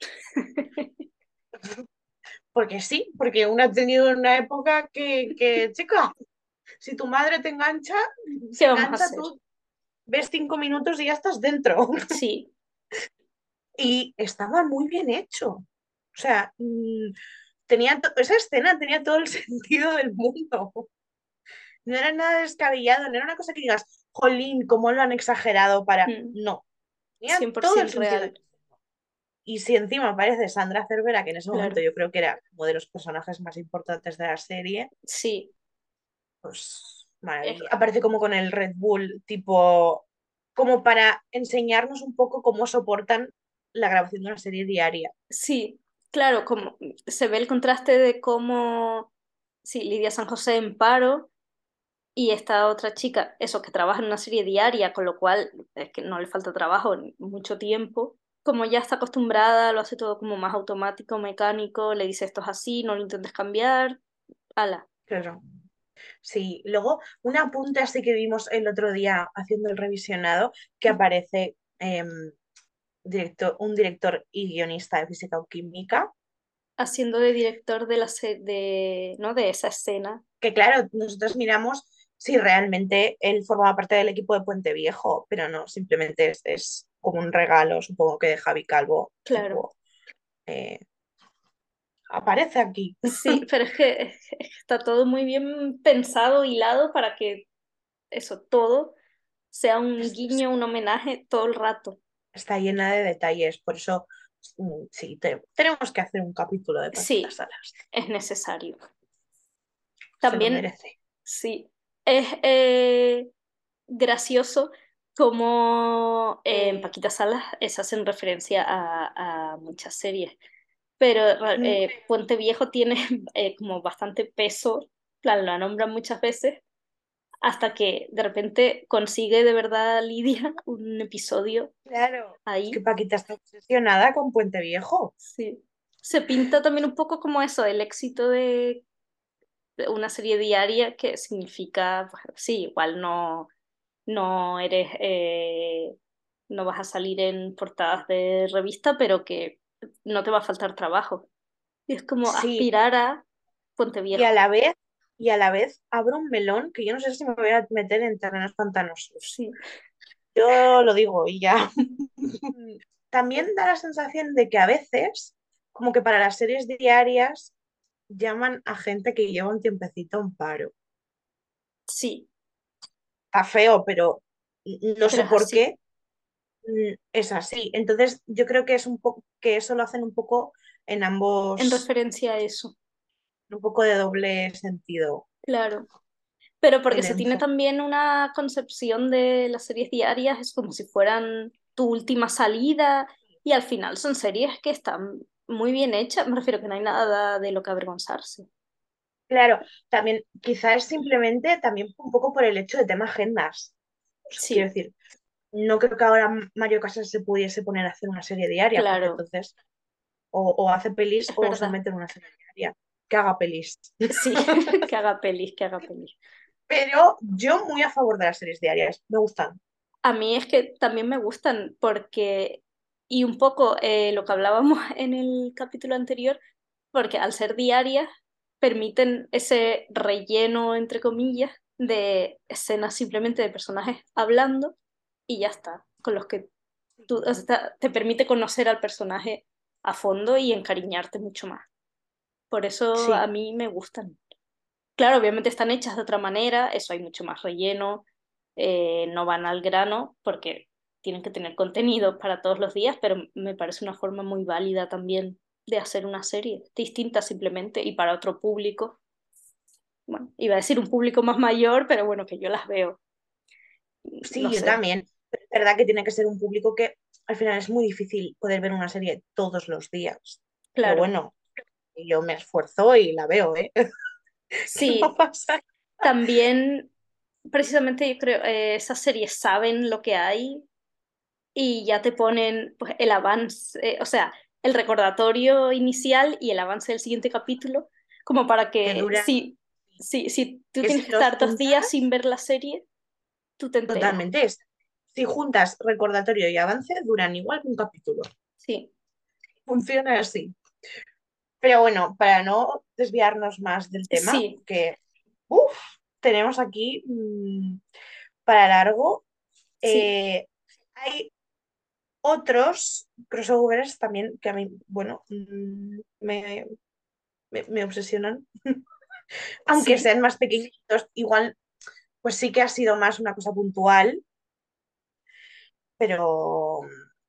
Porque sí, porque uno ha tenido una época que, que, chica, si tu madre te engancha, se ¿Qué vamos a engancha tú, ves cinco minutos y ya estás dentro. Sí, Y estaba muy bien hecho. O sea, mm, tenía esa escena tenía todo el sentido del mundo. No era nada descabellado, no era una cosa que digas, jolín, cómo lo han exagerado para. Mm. No. Tenía 100% todo el real. Y si encima aparece Sandra Cervera, que en ese Claro. momento yo creo que era uno de los personajes más importantes de la serie, sí, pues. Aparece como con el Red Bull, tipo, como para enseñarnos un poco cómo soportan la grabación de una serie diaria. sí. Claro, como se ve el contraste de cómo, sí, Lidia San José en paro y esta otra chica, eso, que trabaja en una serie diaria, con lo cual es que no le falta trabajo mucho tiempo. como ya está acostumbrada, lo hace todo como más automático, mecánico, le dice esto es así, no lo intentes cambiar, ala. Claro. Sí, luego un apunte así que vimos el otro día haciendo el revisionado, que aparece em, director, un director y guionista de física o química. Haciendo de director de, la de, ¿no? de esa escena. Que claro, nosotros miramos si realmente él formaba parte del equipo de Puente Viejo, pero no, simplemente es, como un regalo, supongo que de Javi Calvo. Claro. Eh, aparece aquí. Sí, pero es que está todo muy bien pensado, hilado para que eso, todo sea un guiño, un homenaje todo el rato. Está llena de detalles, por eso mm, sí, tenemos que hacer un capítulo de sí, Es necesario. También, sí, es eh, gracioso como en Paquita Salas se hacen referencia a, a muchas series pero mm. eh, Puente Viejo tiene eh, como bastante peso, plan, la nombran muchas veces, hasta que de repente consigue de verdad Lidia un episodio. Claro. Ahí. que Paquita está obsesionada con Puente Viejo. Sí. Se pinta también un poco como eso, el éxito de una serie diaria que significa, pues, sí, igual no, no eres, eh, no vas a salir en portadas de revista, pero que no te va a faltar trabajo. Y es como aspirar a Ponte Y a la vez, y a la vez abro un melón que yo no sé si me voy a meter en terrenos pantanosos. Sí. Yo lo digo y ya. También da la sensación de que a veces, como que para las series diarias, llaman a gente que lleva un tiempecito en paro. Sí. Está feo, pero no sé por qué. Mm, es así. Entonces, yo creo que es un poco que eso lo hacen un poco en ambos. En referencia a eso. Un poco de doble sentido. Claro. Pero porque se tiene también una concepción de las series diarias, es como si fueran tu última salida, y al final son series que están muy bien hechas. Me refiero que no hay nada de lo que avergonzarse. Claro, también quizás simplemente también un poco por el hecho de tema agendas. Sí. Quiero decir, no creo que ahora Mario Casas se pudiese poner a hacer una serie diaria. Claro. Entonces, o, hace pelis o se mete en una serie diaria. Que haga pelis. Sí, que haga pelis, que haga pelis. Pero yo muy a favor de las series diarias, me gustan. A mí es que también me gustan porque, y un poco eh, lo que hablábamos en el capítulo anterior, porque al ser diarias permiten ese relleno, entre comillas, de escenas simplemente de personajes hablando y ya está, con los que tú, te permite conocer al personaje a fondo y encariñarte mucho más. Por eso a mí me gustan. Claro, obviamente están hechas de otra manera, eso hay mucho más relleno, eh, no van al grano porque tienen que tener contenido para todos los días, pero me parece una forma muy válida también de hacer una serie, distinta simplemente y para otro público. Bueno, iba a decir un público más mayor, pero bueno, que yo las veo. Sí, yo también es verdad que tiene que ser un público que al final es muy difícil poder ver una serie todos los días. Claro. Pero bueno, yo me esfuerzo y la veo, ¿eh? Sí. También, precisamente, yo creo, eh, esas series saben lo que hay y ya te ponen pues, el avance, eh, o sea, el recordatorio inicial y el avance del siguiente capítulo, como para que, si, si, si tú tienes que estar dos días sin ver la serie, tú te enteras. Totalmente, es si juntas recordatorio y avance, duran igual que un capítulo. Sí. Funciona así. Pero bueno, para no desviarnos más del tema, que tenemos aquí mm, para largo. Eh, hay otros crossovers también que a mí, bueno, mm, me, me, obsesionan. Aunque sean más pequeñitos, igual, pues sí que ha sido más una cosa puntual pero...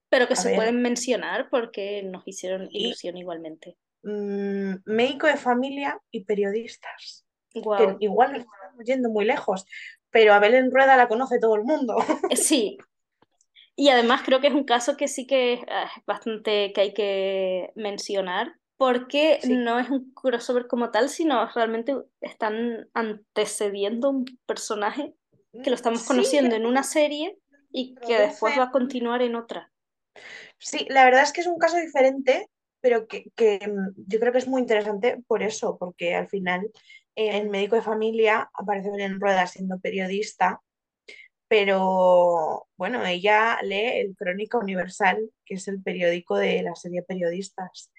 Pero que se pueden mencionar porque nos hicieron ilusión igualmente. Mm, médico de familia y periodistas. Que igual nos estamos yendo muy lejos, pero a Belén Rueda la conoce todo el mundo. Eh, sí. Y además creo que es un caso que sí que es ah, bastante que hay que mencionar, porque no es un crossover como tal, sino realmente están antecediendo un personaje que lo estamos conociendo en una serie y que después va a continuar en otra. Sí, la verdad es que es un caso diferente, pero que, que, mm, yo creo que es muy interesante por eso, porque al final eh, el médico de familia aparece en Rueda siendo periodista, pero bueno, ella lee el Crónica Universal, que es el periódico de la serie Periodistas,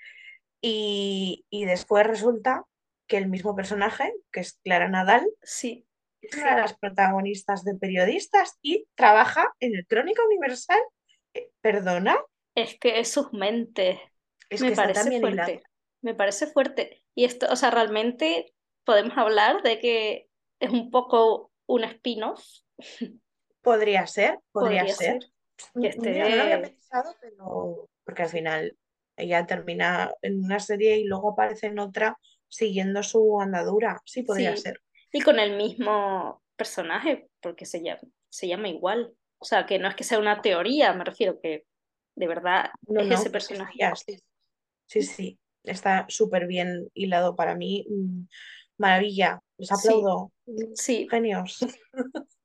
y, y después resulta que el mismo personaje, que es Clara Nadal, Sí, es una de las protagonistas de Periodistas y trabaja en el Crónica Universal. Eh, ¿Perdona? es que es sus mentes. Es Me que parece fuerte. Me parece fuerte. Y esto, o sea, realmente podemos hablar de que es un poco un spin-off. Podría ser, podría, Podría ser. Mira, no lo había pensado, pero porque al final ella termina en una serie y luego aparece en otra siguiendo su andadura. Sí, podría Sí. ser. Y con el mismo personaje, porque se llama, se llama igual. O sea, que no es que sea una teoría, me refiero que de verdad No, es no, ese personaje. sí, ya, sí. Sí, sí, está súper bien hilado para mí. Mm, Maravilla, les Sí. aplaudo. Sí. Genios.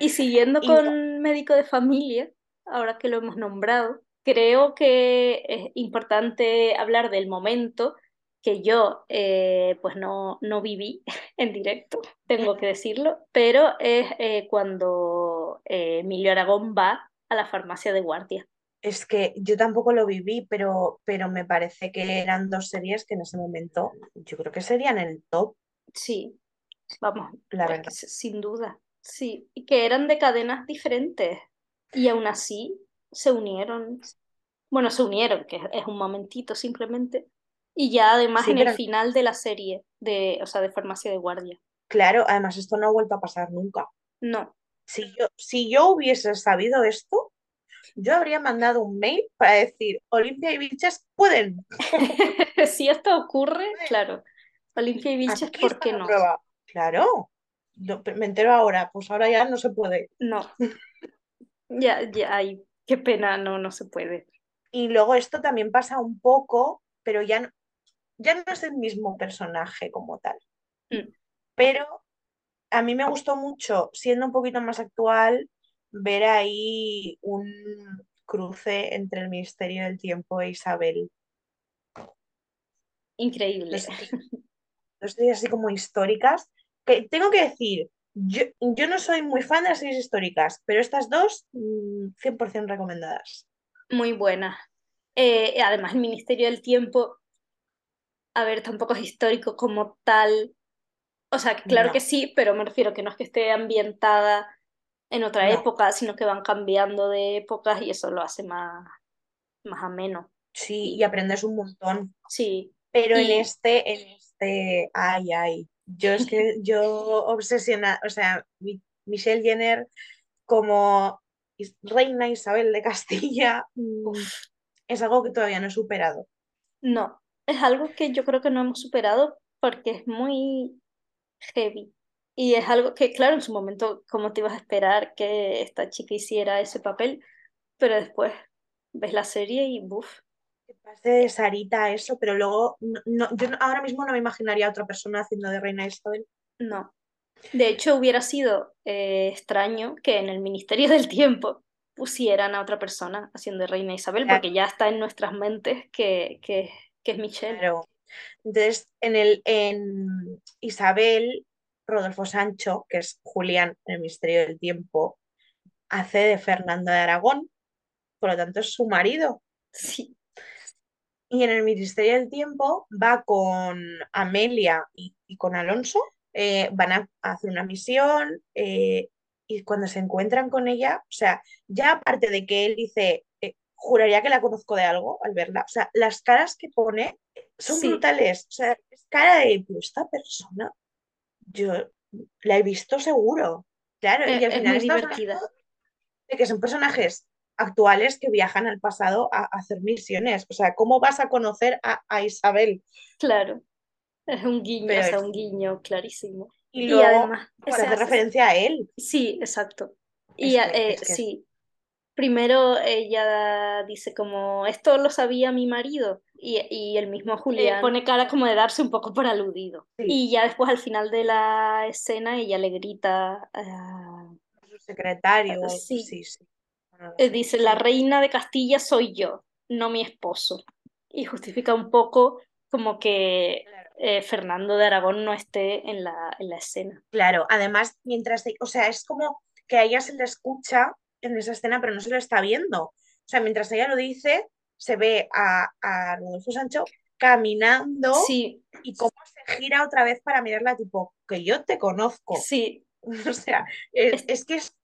Y siguiendo Y- con médico de familia, ahora que lo hemos nombrado, creo que es importante hablar del momento que yo eh, pues no, no viví en directo, tengo que decirlo, pero es eh, cuando eh, Emilio Aragón va a la farmacia de guardia. Es que yo tampoco lo viví, pero, pero me parece que eran dos series que en ese momento yo creo que serían el top, Sí, vamos, la pues, verdad. sin duda, sí, y que eran de cadenas diferentes y aún así se unieron, bueno, se unieron, que es, un momentito simplemente, y ya además Sí, en el final de la serie, de, o sea, de Farmacia de Guardia. Claro, además esto no ha vuelto a pasar nunca. No, Si yo, si yo hubiese sabido esto, yo habría mandado un mail para decir, Olimpia y Vilches pueden. si esto ocurre, claro, Olimpia y Vilches, ¿por qué no? prueba. Claro, Yo me entero ahora, pues ahora ya no se puede. No, ya, ya, ay, qué pena, no, no se puede. Y luego esto también pasa un poco, pero ya no, ya no es el mismo personaje como tal. Mm. Pero a mí me gustó mucho, siendo un poquito más actual, ver ahí un cruce entre el Ministerio del Tiempo e Isabel. Increíble. Series- dos series así como históricas. Que tengo que decir, yo, yo no soy muy fan de las series históricas, pero estas dos, mm, 100% recomendadas. Muy buena. Eh, además, el Ministerio del Tiempo, a ver, tampoco es histórico como tal. O sea, claro No. que sí, pero me refiero que no es que esté ambientada en otra No. época, sino que van cambiando de épocas y eso lo hace más, más ameno. Sí, y aprendes un montón. Sí, Pero en este, en este, ay, ay. Yo es que yo obsesiona, o sea, Mi- Michelle Jenner como reina Isabel de Castilla mm, es algo que todavía no he superado. no, es algo que yo creo que no hemos superado porque es muy heavy. Y es algo que, claro, en su momento, como te ibas a esperar que esta chica hiciera ese papel, pero después ves la serie y buf, de Sarita a eso, pero luego no, no- yo ahora mismo no me imaginaría a otra persona haciendo de reina Isabel. no. De hecho, hubiera sido eh, extraño que en el Ministerio del Tiempo pusieran a otra persona haciendo de Reina Isabel, Claro. porque ya está en nuestras mentes que, que, que es Michelle. Claro. Entonces, en el en Isabel, Rodolfo Sancho, que es Julián en el Ministerio del Tiempo, hace de Fernando de Aragón, por lo tanto es su marido. Sí, Y en el Ministerio del Tiempo va con Amelia y, y con Alonso, eh, van a, hacer una misión eh, y cuando se encuentran con ella, o sea, ya aparte de que él dice, eh, juraría que la conozco de algo al verla, o sea, las caras que pone son Sí. brutales, o sea, es cara de, "Pero esta persona, yo la he visto seguro, claro, y es, al es final muy estamos divertida. de que son personajes actuales que viajan al pasado a, a hacer misiones. O sea, ¿cómo vas a conocer a, a Isabel? Claro, es un guiño, Pero o sea, es- un guiño clarísimo. Y además, pues, se hace hace- referencia a él. Sí, exacto. Y que- eh, es que- sí, primero ella dice como, esto lo sabía mi marido, y, y el mismo Julián pone cara como de darse un poco por aludido. Sí. Y ya después al final de la escena ella le grita, ah, Su secretario. Sí. Sí, sí. Eh, dice, la reina de Castilla soy yo, no mi esposo. Y justifica un poco como que eh, Fernando de Aragón no esté en la, en la escena. Claro, además, mientras, o sea, es como que a ella se le escucha en esa escena, pero no se lo está viendo. O sea, mientras ella lo dice, se ve a, a Rodolfo Sancho caminando Sí, y cómo se gira otra vez para mirarla, tipo, que yo te conozco. sí, O sea, es, Es- es que es...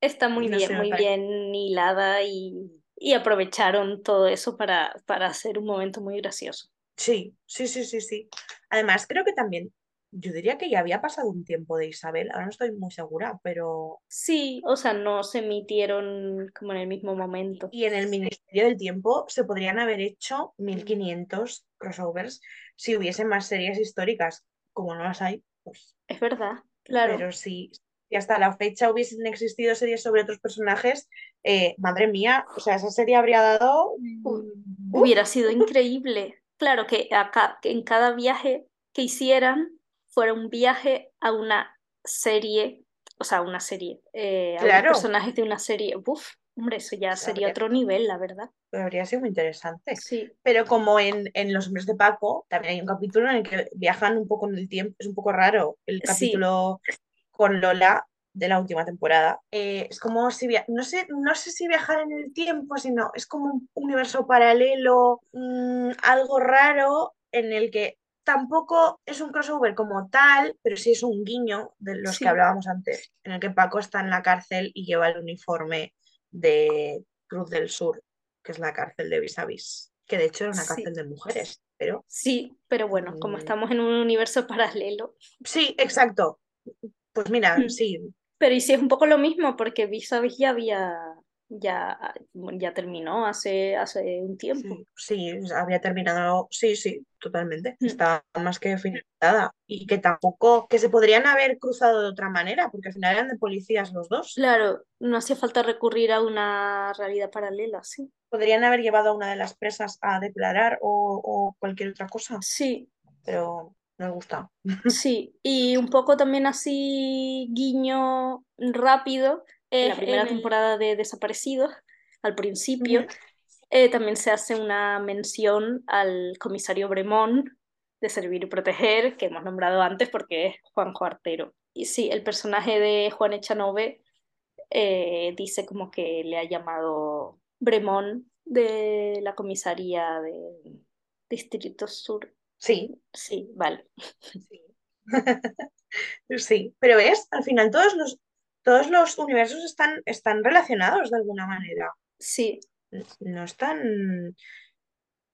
está muy No bien, muy bien hilada y, y aprovecharon todo eso para, para hacer un momento muy gracioso. Sí, sí, sí, sí, sí. Además, creo que también, yo diría que ya había pasado un tiempo de Isabel, ahora no estoy muy segura, pero... Sí, o sea, no se emitieron como en el mismo momento. Y en el Ministerio del Tiempo se podrían haber hecho 1500 crossovers si hubiese más series históricas. Como no las hay, pues... Es verdad, claro. Pero si, si hasta la fecha hubiesen existido series sobre otros personajes, eh, madre mía, o sea, esa serie habría dado... mm, Hubiera sido increíble. Claro que acá, que en cada viaje que hicieran fuera un viaje a una serie, o sea, una serie, eh, a Claro. personajes de una serie. Uf, hombre, eso ya sería habría- otro nivel, la verdad. Pero habría sido muy interesante. Sí, Pero como en, en Los Hombres de Paco, también hay un capítulo en el que viajan un poco en el tiempo, es un poco raro el Sí. Con Lola de la última temporada. Eh, es como si, via- no sé, no sé si viajar en el tiempo, sino es como un universo paralelo, mm, algo raro en el que tampoco es un crossover como tal, pero sí es un guiño de los Sí. que hablábamos antes, en el que Paco está en la cárcel y lleva el uniforme de Cruz del Sur, que es la cárcel de Vis a Vis, que de hecho era una Sí. cárcel de mujeres, pero sí, pero bueno, como Mm. estamos en un universo paralelo. sí, exacto. Pues mira, Mm. sí, Pero y sí es un poco lo mismo, porque Vis a Vis ya había, ya, ya terminó hace, hace un tiempo. sí, sí, había terminado, sí, sí, totalmente. Mm. Está más que finalizada. Y que tampoco, que se podrían haber cruzado de otra manera, porque al final eran de policías los dos. Claro, no hacía falta recurrir a una realidad paralela, sí. Podrían haber llevado a una de las presas a declarar o, o cualquier otra cosa, Sí, pero no les gusta. sí. Y un poco también así guiño rápido, en la primera en temporada de Desaparecidos, al principio, eh, también se hace una mención al comisario Bremón de Servir y Proteger, que hemos nombrado antes porque es Juanjo Artero. Y sí, el personaje de Juan Echanove eh, dice como que le ha llamado Bremón de la comisaría de Distrito Sur. Sí, Sí, vale. sí. Sí, pero ves, al final todos los, todos los universos están, están relacionados de alguna manera. Sí, No están.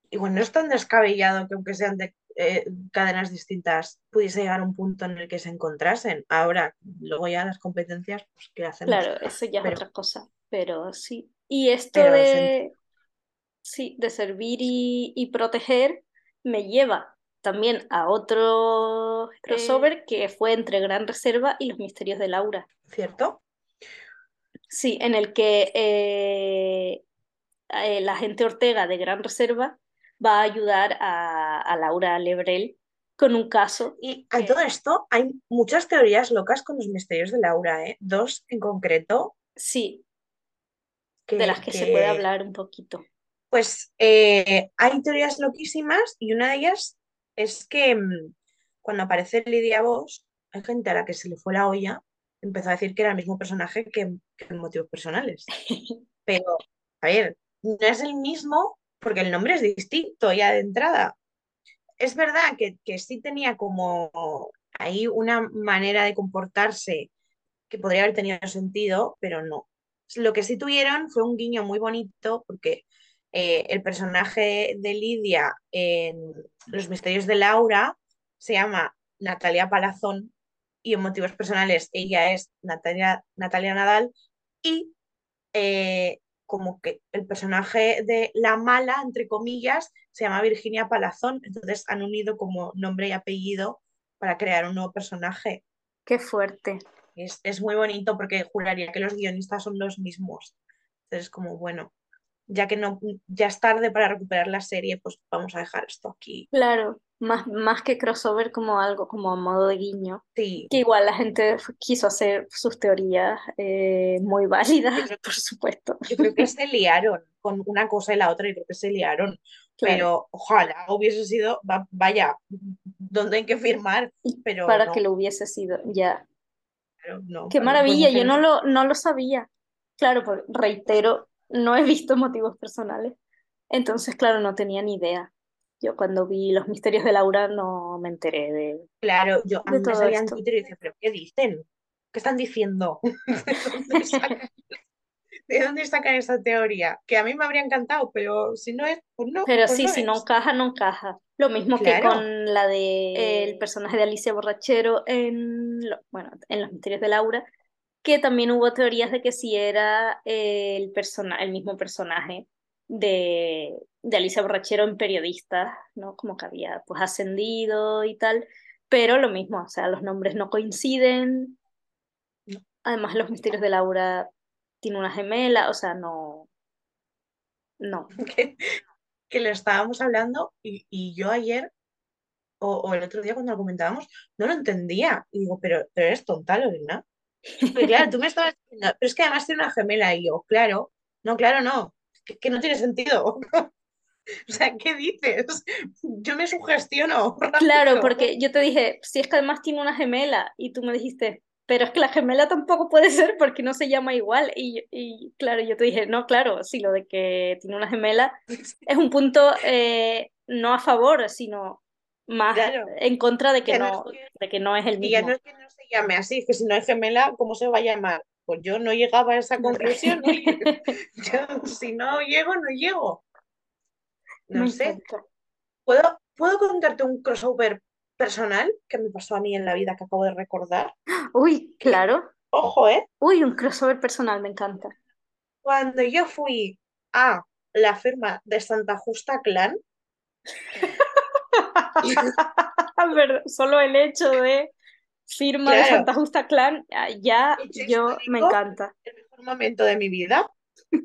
Igual no es tan descabellado que aunque sean de eh, cadenas distintas, pudiese llegar a un punto en el que se encontrasen. Ahora, luego ya las competencias, pues, ¿qué hacemos? claro, eso ya es otra cosa, pero sí. Y esto Pero de, sí, de servir y, y proteger me lleva también a otro crossover que fue entre Gran Reserva y Los Misterios de Laura. ¿Cierto? Sí, en el que eh, eh, la gente Ortega de Gran Reserva va a ayudar a, a Laura Lebrel con un caso. Y a todo esto hay muchas teorías locas con los misterios de Laura, ¿eh? Dos en concreto Sí, que, de las que se puede hablar un poquito. Pues eh, hay teorías loquísimas y una de ellas es que mm, cuando aparece Lidia Vos, hay gente a la que se le fue la olla, empezó a decir que era el mismo personaje que, que en motivos personales. Pero, a ver, no es el mismo porque el nombre es distinto ya de entrada. Es verdad que, que sí tenía como ahí una manera de comportarse que podría haber tenido sentido, pero no. Lo que sí tuvieron fue un guiño muy bonito porque eh, el personaje de Lidia en Los Misterios de Laura se llama Natalia Palazón y en motivos personales ella es Natalia, Natalia Nadal y eh, como que el personaje de la mala, entre comillas, se llama Virginia Palazón, entonces han unido como nombre y apellido para crear un nuevo personaje. Qué fuerte. Es, es muy bonito porque juraría que los guionistas son los mismos. Entonces, como bueno, ya que no, ya es tarde para recuperar la serie, pues vamos a dejar esto aquí. Claro, Más, más que crossover como algo como a modo de guiño. Sí, Que igual la gente quiso hacer sus teorías eh, muy válidas, por supuesto. yo creo que se liaron con una cosa y la otra, y creo que se liaron. Claro. Pero ojalá hubiese sido, va- vaya, donde hay que firmar, pero Para no, que lo hubiese sido, ya. pero no, Qué pues maravilla, yo no lo, no lo sabía. Claro, pues reitero, no he visto motivos personales. Entonces, claro, no tenía ni idea. Yo cuando vi Los Misterios de Laura no me enteré de... Claro, yo a mí me salía en. Twitter y decía, ¿pero qué dicen? ¿Qué están diciendo? ¿De dónde sacan, esa teoría? Que a mí me habría encantado, pero si no es, pues no, Pero pues sí, no si no es. encaja, no encaja. Lo mismo que Claro. con la de eh, el personaje de Alicia Borrachero en, lo- bueno, en Los Misterios de Laura, que también hubo teorías de que si era eh, el, persona, el mismo personaje de, de Alicia Borrachero en Periodistas, ¿no? Como que había pues ascendido y tal, pero lo mismo, o sea, los nombres no coinciden. Además, Los Misterios de Laura tiene una gemela, o sea, no, no. que, que lo estábamos hablando y, y yo ayer o, o el otro día cuando lo comentábamos no lo entendía. Y digo, pero, pero eres tonta, Lorena. Porque claro, tú me estabas diciendo, pero es que además tiene una gemela y yo, claro, no, claro, no, que, que no tiene sentido. O sea, ¿qué dices? Yo me sugestiono. Claro, porque yo te dije, si es que además tiene una gemela, y tú me dijiste, pero es que la gemela tampoco puede ser porque no se llama igual. Y, y claro, yo te dije, no, claro, sí, lo de que tiene una gemela es un punto eh, no a favor, sino más Claro. en contra de que no no, es de que no es el Y ya mismo. no es que no se llame así, es que si no es gemela, ¿cómo se va a llamar? Pues yo no llegaba a esa conclusión. Yo, si no llego, no llego. No Me sé. encanta. ¿Puedo, ¿puedo contarte un crossover personal que me pasó a mí en la vida que acabo de recordar? Uy, claro. Ojo, ¿eh? Uy, un crossover personal, me encanta. Cuando yo fui a la firma de Santa Justa Clan, Pero solo el hecho de firma de. Santa Justa Clan, ya- ya yo me encanta. el mejor momento de mi vida,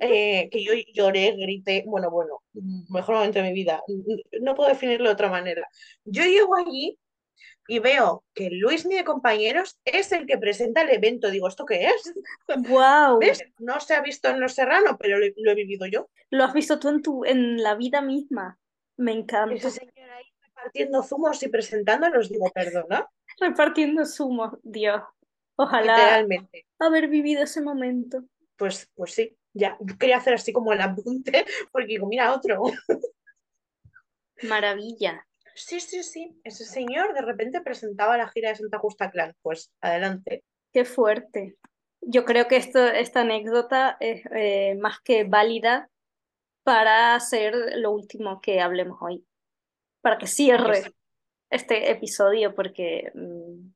eh, que yo lloré, grité, bueno, bueno, mejor momento de mi vida, no puedo definirlo de otra manera. Yo llego allí y veo que Luis ni de compañeros es el que presenta el evento. Digo, ¿esto qué es? ¡Wow! ¿Ves? No se ha visto en Los Serrano, pero lo, lo he vivido yo. Lo has visto tú en tu, en la vida misma. Me encanta. Ese señor ahí repartiendo zumos y presentándolos, digo, perdona, Repartiendo zumos, Dios. Ojalá literalmente. haber vivido ese momento. Pues, pues sí, ya. Yo quería hacer así como el apunte, porque digo, mira, otro. Maravilla. Sí, sí, sí. Ese señor de repente presentaba la gira de Santa Justa Clan. Pues adelante. Qué fuerte. Yo creo que esto, esta anécdota es eh, más que válida para hacer lo último que hablemos hoy. Para que cierre sí. este episodio, porque mm,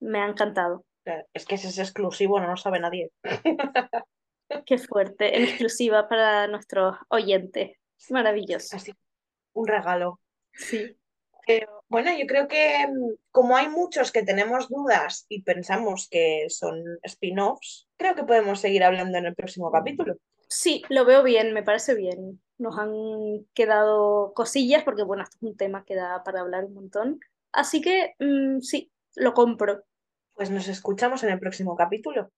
me ha encantado. Claro, Es que ese es exclusivo, no lo sabe nadie. Qué fuerte. En exclusiva para nuestros oyentes. Maravilloso. Así, un regalo. Sí. Pero bueno, yo creo que mm, como hay muchos que tenemos dudas y pensamos que son spin-offs, creo que podemos seguir hablando en el próximo capítulo. Sí, lo veo bien, me parece bien. Nos han quedado cosillas porque, bueno, esto es un tema que da para hablar un montón. Así que mm, sí, lo compro. Pues nos escuchamos en el próximo capítulo.